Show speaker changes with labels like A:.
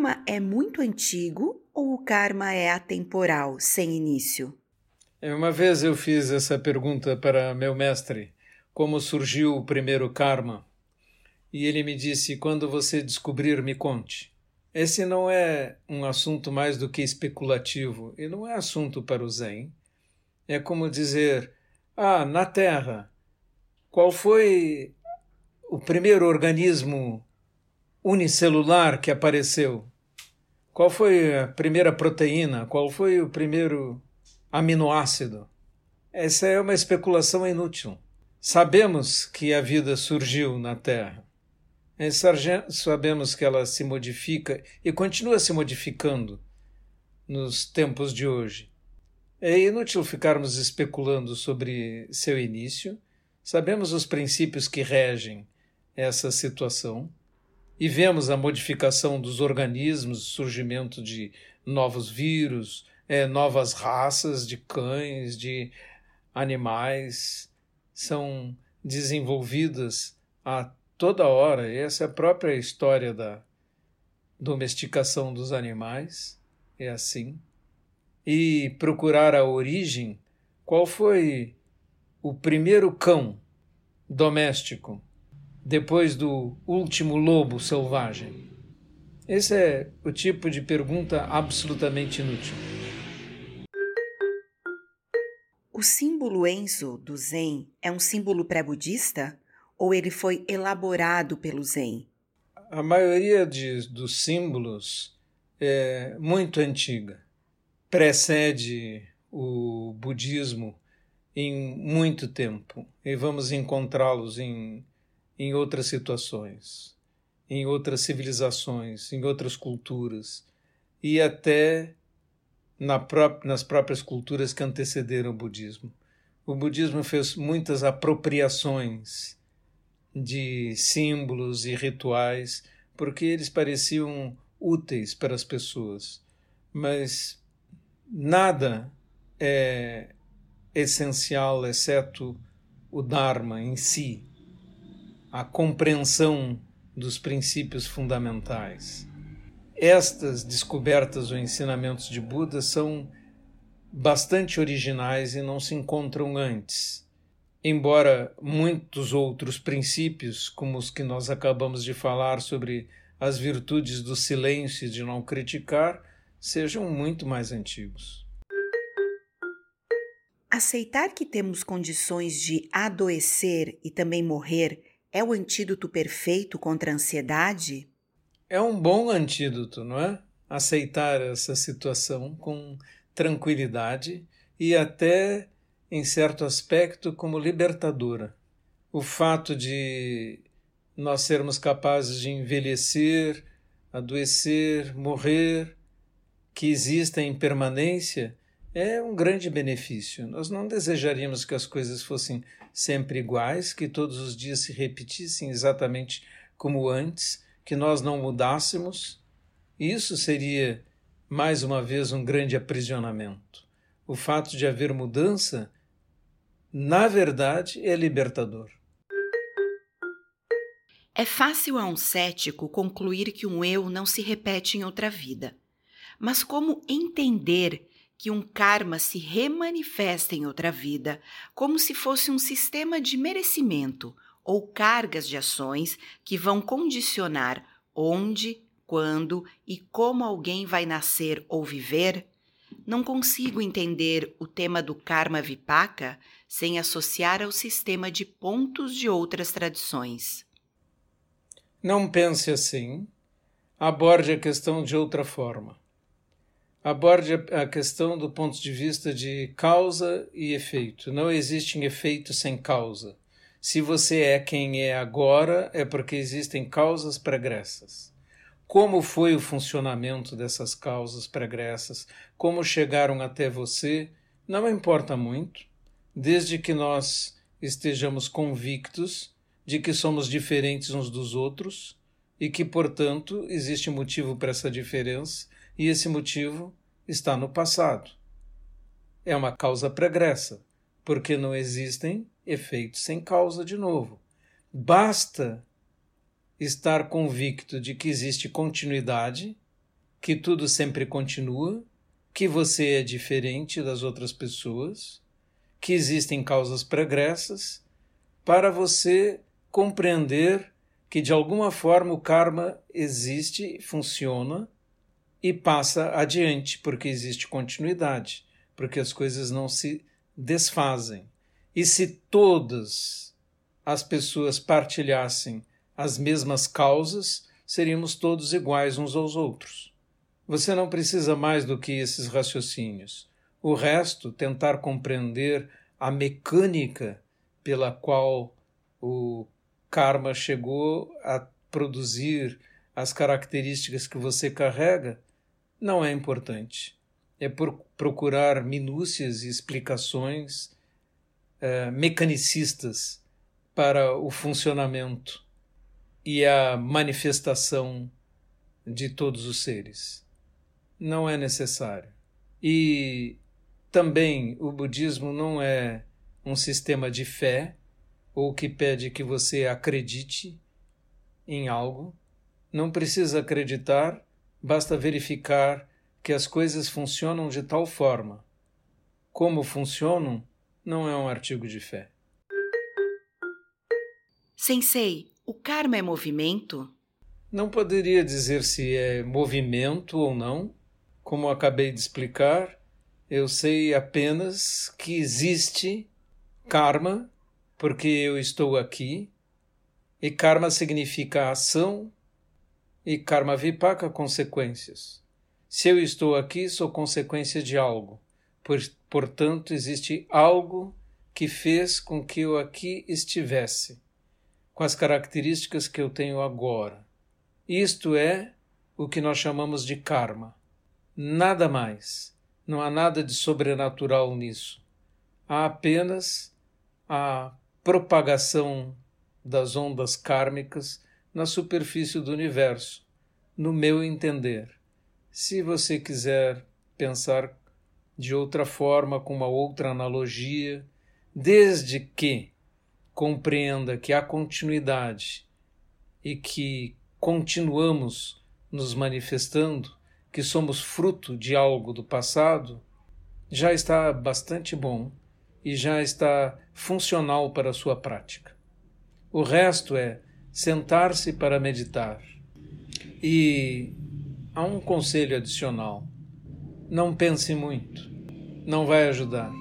A: karma é muito antigo ou o karma é atemporal, sem início?
B: É, uma vez eu fiz essa pergunta para meu mestre: como surgiu o primeiro karma? E ele me disse: quando você descobrir, me conte. Esse não é um assunto mais do que especulativo e não é assunto para o Zen. É como dizer: ah, na Terra, qual foi o primeiro organismo unicelular que apareceu? Qual foi a primeira proteína? Qual foi o primeiro aminoácido? Essa é uma especulação inútil. Sabemos que a vida surgiu na Terra. Sabemos que ela se modifica e continua se modificando nos tempos de hoje. É inútil ficarmos especulando sobre seu início. Sabemos os princípios que regem essa situação e vemos a modificação dos organismos, surgimento de novos vírus, é, novas raças de cães, de animais, são desenvolvidas a toda hora. Essa é a própria história da domesticação dos animais, é assim. E procurar a origem, qual foi o primeiro cão doméstico depois do último lobo selvagem? Esse é o tipo de pergunta absolutamente inútil.
A: O símbolo Enzo do Zen é um símbolo pré-budista ou ele foi elaborado pelo Zen?
B: A maioria de, dos símbolos é muito antiga, precede o budismo em muito tempo e vamos encontrá-los em em outras situações, em outras civilizações, em outras culturas e até na pró nas próprias culturas que antecederam o budismo. O budismo fez muitas apropriações de símbolos e rituais porque eles pareciam úteis para as pessoas, mas nada é essencial exceto o Dharma em si, a compreensão dos princípios fundamentais. Estas descobertas ou ensinamentos de Buda são bastante originais e não se encontram antes. Embora muitos outros princípios, como os que nós acabamos de falar sobre as virtudes do silêncio e de não criticar, sejam muito mais antigos.
A: Aceitar que temos condições de adoecer e também morrer é o antídoto perfeito contra a ansiedade?
B: É um bom antídoto, não é? Aceitar essa situação com tranquilidade e até, em certo aspecto, como libertadora. O fato de nós sermos capazes de envelhecer, adoecer, morrer, que exista em permanência, é um grande benefício. Nós não desejaríamos que as coisas fossem sempre iguais, que todos os dias se repetissem exatamente como antes, que nós não mudássemos. Isso seria, mais uma vez, um grande aprisionamento. O fato de haver mudança, na verdade, é libertador.
A: É fácil a um cético concluir que um eu não se repete em outra vida. Mas como entender que um karma se remanifesta em outra vida, como se fosse um sistema de merecimento ou cargas de ações que vão condicionar onde, quando e como alguém vai nascer ou viver, não consigo entender o tema do karma vipaka sem associar ao sistema de pontos de outras tradições.
B: Não pense assim. Aborde a questão de outra forma aborde a questão do ponto de vista de causa e efeito. Não existe um efeito sem causa. Se você é quem é agora, é porque existem causas pregressas. Como foi o funcionamento dessas causas pregressas? Como chegaram até você? Não importa muito, desde que nós estejamos convictos de que somos diferentes uns dos outros e que, portanto, existe motivo para essa diferença e esse motivo está no passado. É uma causa pregressa, porque não existem efeitos sem causa de novo. Basta estar convicto de que existe continuidade que tudo sempre continua, que você é diferente das outras pessoas, que existem causas pregressas, para você compreender que de alguma forma o karma existe, funciona e passa adiante, porque existe continuidade, porque as coisas não se desfazem. E se todas as pessoas partilhassem as mesmas causas, seríamos todos iguais uns aos outros. Você não precisa mais do que esses raciocínios. O resto, tentar compreender a mecânica pela qual o karma chegou a produzir as características que você carrega, não é importante. É por procurar minúcias e explicações eh, mecanicistas para o funcionamento e a manifestação de todos os seres. Não é necessário. E também o budismo não é um sistema de fé ou que pede que você acredite em algo. Não precisa acreditar, basta verificar que as coisas funcionam de tal forma. Como funcionam não é um artigo de fé.
A: Sensei, o karma é movimento?
B: Não poderia dizer se é movimento ou não. Como acabei de explicar, eu sei apenas que existe karma porque eu estou aqui, e karma significa ação, e karma vipaka consequências. Se eu estou aqui, sou consequência de algo. portanto, existe algo que fez com que eu aqui estivesse com as características que eu tenho agora. Isto é o que nós chamamos de karma. Nada mais. Não há nada de sobrenatural nisso. Há apenas a propagação das ondas kármicas na superfície do universo, no meu entender. Se você quiser pensar de outra forma, com uma outra analogia, desde que compreenda que há continuidade e que continuamos nos manifestando, que somos fruto de algo do passado, já está bastante bom e já está funcional para a sua prática. O resto é sentar-se para meditar. E há um conselho adicional: não pense muito, não vai ajudar.